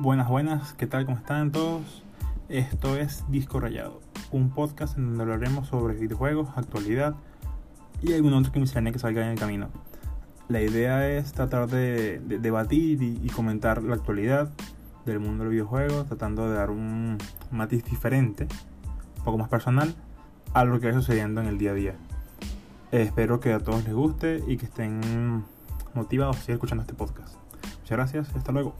Buenas, buenas, ¿qué tal? ¿Cómo están todos? Esto es Disco Rayado, un podcast en donde hablaremos sobre videojuegos, actualidad y algún otro que me que salga en el camino. La idea es tratar de, debatir y, comentar la actualidad del mundo del videojuego, tratando de dar un matiz diferente, un poco más personal, a lo que va sucediendo en el día a día. espero que a todos les guste y que estén motivados a seguir escuchando este podcast. Muchas gracias hasta luego.